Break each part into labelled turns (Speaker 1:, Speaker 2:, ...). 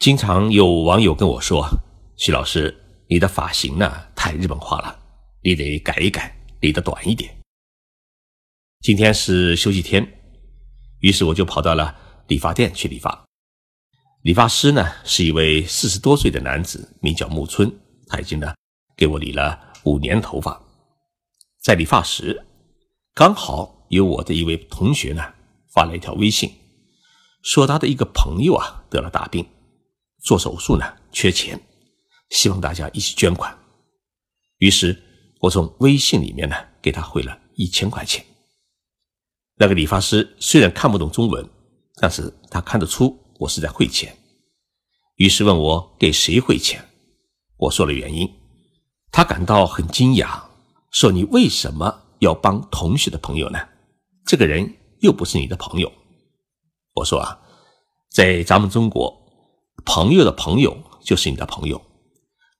Speaker 1: 经常有网友跟我说：“徐老师，你的发型呢太日本化了，你得改一改，理得短一点。”今天是休息天，于是我就跑到了理发店去理发。理发师呢是一位四十多岁的男子，名叫木村，他已经呢给我理了五年头发。在理发时，刚好有我的一位同学呢发了一条微信，说他的一个朋友啊得了大病。做手术呢，缺钱，希望大家一起捐款。于是，我从微信里面呢给他汇了一千块钱。那个理发师虽然看不懂中文，但是他看得出我是在汇钱，于是问我给谁汇钱。我说了原因，他感到很惊讶，说：“你为什么要帮同学的朋友呢？这个人又不是你的朋友。”我说：“啊，在咱们中国。”朋友的朋友就是你的朋友，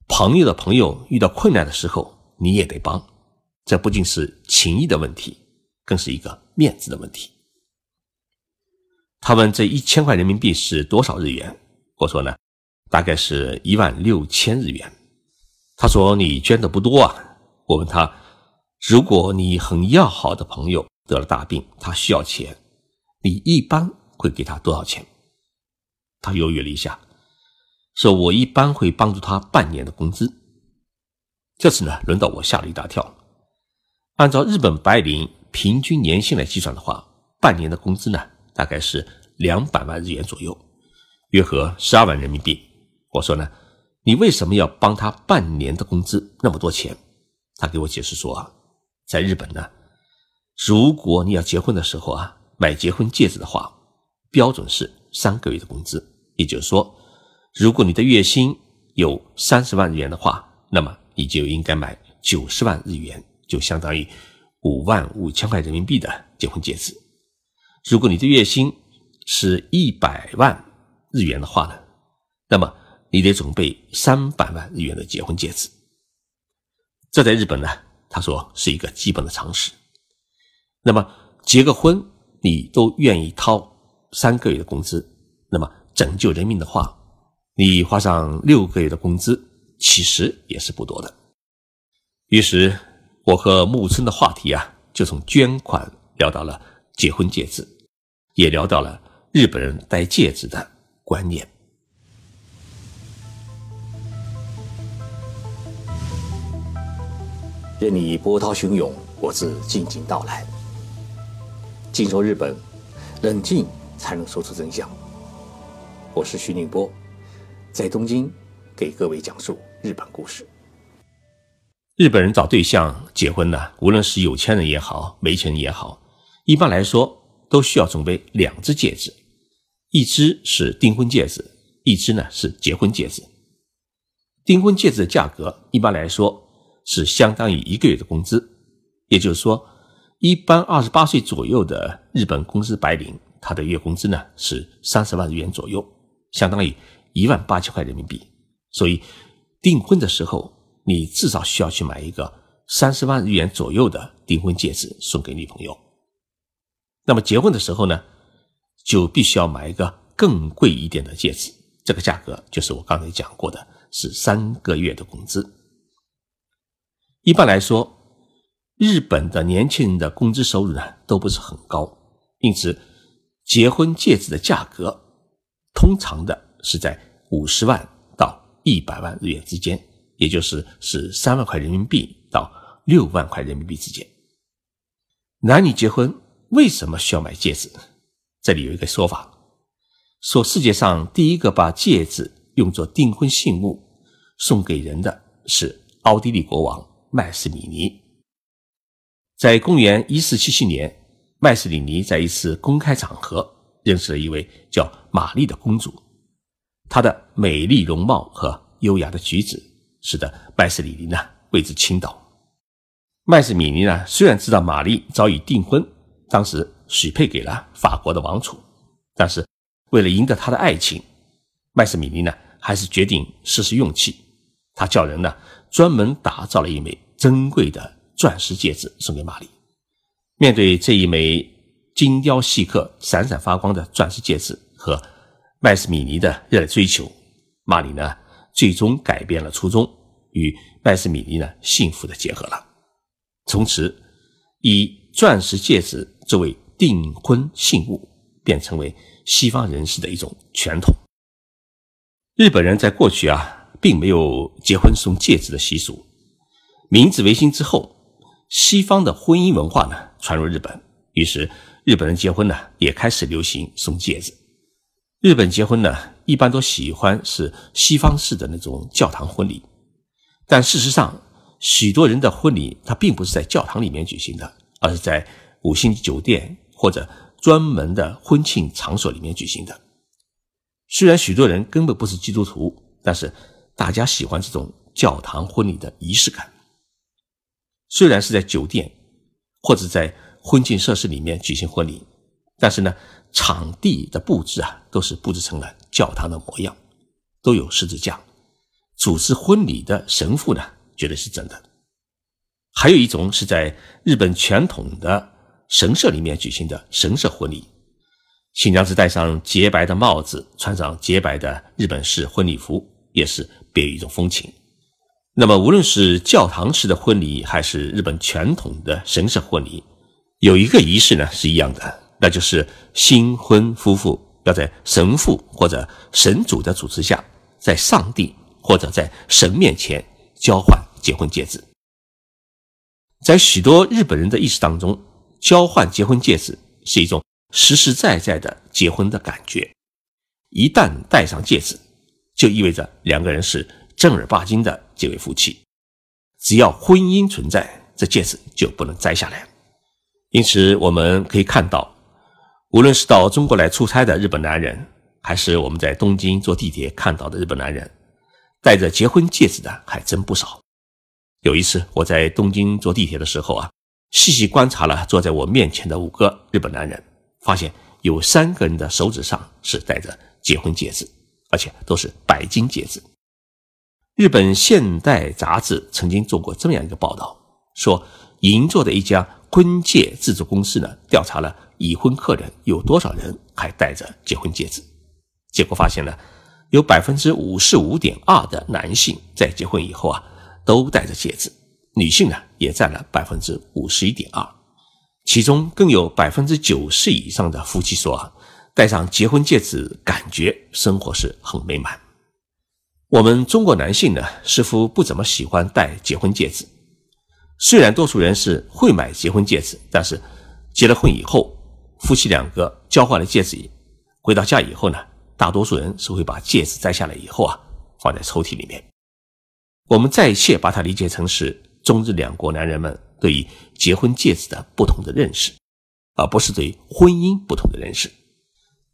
Speaker 1: 朋友的朋友遇到困难的时候，你也得帮。这不仅是情谊的问题，更是一个面子的问题。他问这一千块人民币是多少日元？我说呢，大概是一万六千日元。他说你捐的不多啊。我问他，如果你很要好的朋友得了大病，他需要钱，你一般会给他多少钱？他犹豫了一下。说我一般会帮助他半年的工资。这次呢，轮到我吓了一大跳。按照日本白领平均年薪来计算的话，半年的工资呢，大概是两百万日元左右，约合十二万人民币。我说呢，你为什么要帮他半年的工资那么多钱？他给我解释说啊，在日本呢，如果你要结婚的时候啊，买结婚戒指的话，标准是三个月的工资，也就是说。如果你的月薪有三十万日元的话，那么你就应该买九十万日元，就相当于五万五千块人民币的结婚戒指。如果你的月薪是一百万日元的话呢，那么你得准备三百万日元的结婚戒指。这在日本呢，他说是一个基本的常识。那么结个婚，你都愿意掏三个月的工资，那么拯救人命的话。你花上六个月的工资，其实也是不多的。于是，我和木村的话题啊，就从捐款聊到了结婚戒指，也聊到了日本人戴戒指的观念。
Speaker 2: 任你波涛汹涌，我自静静到来。静说日本，冷静才能说出真相。我是徐宁波。在东京，给各位讲述日本故事。
Speaker 1: 日本人找对象结婚呢，无论是有钱人也好，没钱人也好，一般来说都需要准备两只戒指，一只是订婚戒指，一只呢是结婚戒指。订婚戒指的价格一般来说是相当于一个月的工资，也就是说，一般二十八岁左右的日本公司白领，他的月工资呢是三十万日元左右，相当于。一万八千块人民币，所以订婚的时候，你至少需要去买一个三十万日元左右的订婚戒指送给女朋友。那么结婚的时候呢，就必须要买一个更贵一点的戒指，这个价格就是我刚才讲过的，是三个月的工资。一般来说，日本的年轻人的工资收入呢都不是很高，因此结婚戒指的价格通常的。是在五十万到一百万日元之间，也就是是三万块人民币到六万块人民币之间。男女结婚为什么需要买戒指？这里有一个说法，说世界上第一个把戒指用作订婚信物送给人的是奥地利国王麦斯米尼。在公元一四七七年，麦斯里尼在一次公开场合认识了一位叫玛丽的公主。她的美丽容貌和优雅的举止，使得麦斯里尼呢为之倾倒。麦斯米尼呢虽然知道玛丽早已订婚，当时许配给了法国的王储，但是为了赢得她的爱情，麦斯米尼呢还是决定试试运气。他叫人呢专门打造了一枚珍贵的钻石戒指送给玛丽。面对这一枚精雕细刻、闪闪发光的钻石戒指和麦斯米尼的热烈追求，马里呢最终改变了初衷，与麦斯米尼呢幸福的结合了。从此，以钻石戒指作为订婚信物，便成为西方人士的一种传统。日本人在过去啊，并没有结婚送戒指的习俗。明治维新之后，西方的婚姻文化呢传入日本，于是日本人结婚呢也开始流行送戒指。日本结婚呢一般都喜欢是西方式的那种教堂婚礼，但事实上，许多人的婚礼它并不是在教堂里面举行的，而是在五星级酒店或者专门的婚庆场所里面举行的。虽然许多人根本不是基督徒，但是大家喜欢这种教堂婚礼的仪式感。虽然是在酒店或者在婚庆设施里面举行婚礼，但是呢，场地的布置啊，都是布置成了教堂的模样，都有十字架。主持婚礼的神父呢，绝对是真的。还有一种是在日本传统的神社里面举行的神社婚礼。新娘子戴上洁白的帽子，穿上洁白的日本式婚礼服，也是别有一种风情。那么，无论是教堂式的婚礼，还是日本传统的神社婚礼，有一个仪式呢是一样的，那就是新婚夫妇要在神父或者神主的主持下，在上帝或者在神面前交换结婚戒指。在许多日本人的意识当中，交换结婚戒指是一种。实实在在的结婚的感觉，一旦戴上戒指，就意味着两个人是正儿八经的结为夫妻。只要婚姻存在，这戒指就不能摘下来。因此，我们可以看到，无论是到中国来出差的日本男人，还是我们在东京坐地铁看到的日本男人，戴着结婚戒指的还真不少。有一次，我在东京坐地铁的时候啊，细细观察了坐在我面前的五个日本男人。发现有三个人的手指上是戴着结婚戒指，而且都是白金戒指。日本现代杂志曾经做过这么样一个报道，说银座的一家婚戒制作公司呢，调查了已婚客人有多少人还戴着结婚戒指，结果发现呢，有百分之五十五点二的男性在结婚以后啊都戴着戒指，女性呢也占了百分之五十一点二。其中更有百分之九十以上的夫妻说啊，戴上结婚戒指，感觉生活是很美满。我们中国男性呢，似乎不怎么喜欢戴结婚戒指。虽然多数人是会买结婚戒指，但是结了婚以后，夫妻两个交换了戒指，回到家以后呢，大多数人是会把戒指摘下来以后啊，放在抽屉里面。我们暂且把它理解成是中日两国男人们。对于结婚戒指的不同的认识，而不是对婚姻不同的认识。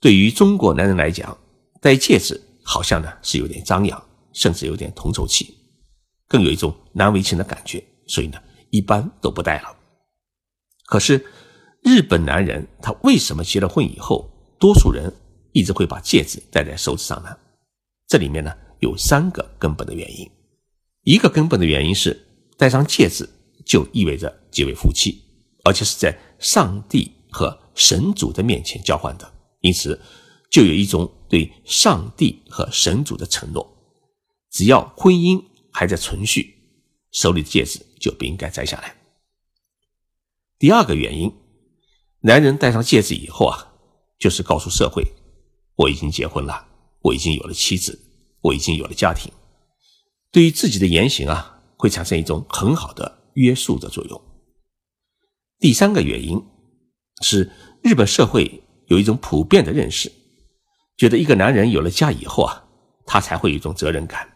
Speaker 1: 对于中国男人来讲，戴戒指好像呢是有点张扬，甚至有点铜臭气，更有一种难为情的感觉，所以呢一般都不戴了。可是日本男人他为什么结了婚以后，多数人一直会把戒指戴在手指上呢？这里面呢有三个根本的原因。一个根本的原因是戴上戒指。就意味着结为夫妻，而且是在上帝和神主的面前交换的，因此就有一种对上帝和神主的承诺：只要婚姻还在存续，手里的戒指就不应该摘下来。第二个原因，男人戴上戒指以后啊，就是告诉社会，我已经结婚了，我已经有了妻子，我已经有了家庭，对于自己的言行啊，会产生一种很好的。约束的作用。第三个原因是日本社会有一种普遍的认识，觉得一个男人有了家以后啊，他才会有一种责任感。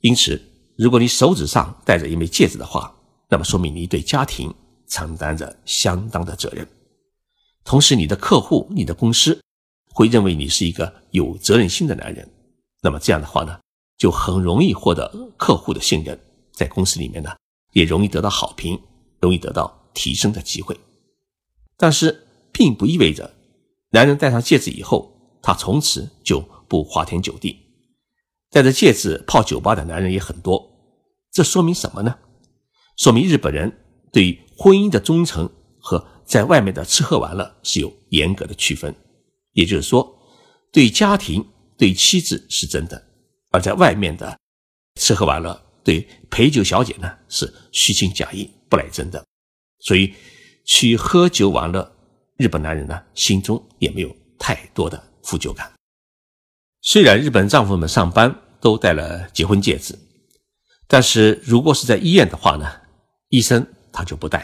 Speaker 1: 因此，如果你手指上戴着一枚戒指的话，那么说明你对家庭承担着相当的责任。同时，你的客户、你的公司会认为你是一个有责任心的男人。那么这样的话呢，就很容易获得客户的信任，在公司里面呢。也容易得到好评，容易得到提升的机会，但是并不意味着男人戴上戒指以后，他从此就不花天酒地。戴着戒指泡酒吧的男人也很多，这说明什么呢？说明日本人对婚姻的忠诚和在外面的吃喝玩乐是有严格的区分。也就是说，对家庭、对妻子是真的，而在外面的吃喝玩乐，对陪酒小姐呢是虚情假意、不来真的，所以去喝酒玩乐，日本男人呢心中也没有太多的负疚感。虽然日本丈夫们上班都戴了结婚戒指，但是如果是在医院的话呢，医生他就不戴；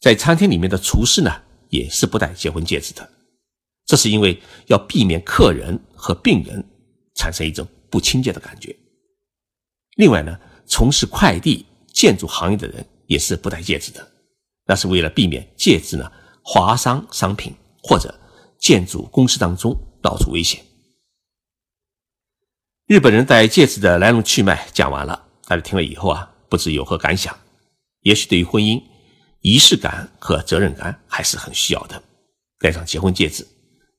Speaker 1: 在餐厅里面的厨师呢，也是不戴结婚戒指的。这是因为要避免客人和病人产生一种不亲切的感觉。另外呢，从事快递、建筑行业的人也是不戴戒指的，那是为了避免戒指呢划伤商品或者建筑公司当中闹出危险。日本人戴戒指的来龙去脉讲完了，大家听了以后啊，不知有何感想？也许对于婚姻，仪式感和责任感还是很需要的。戴上结婚戒指，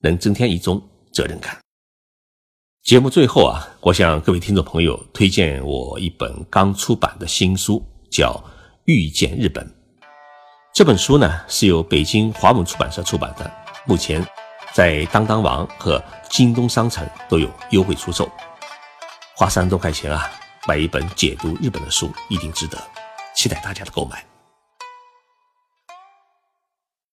Speaker 1: 能增添一种责任感。节目最后啊，我向各位听众朋友推荐我一本刚出版的新书，叫《遇见日本》。这本书呢是由北京华文出版社出版的，目前在当当网和京东商城都有优惠出售。花三十多块钱啊，买一本解读日本的书一定值得，期待大家的购买。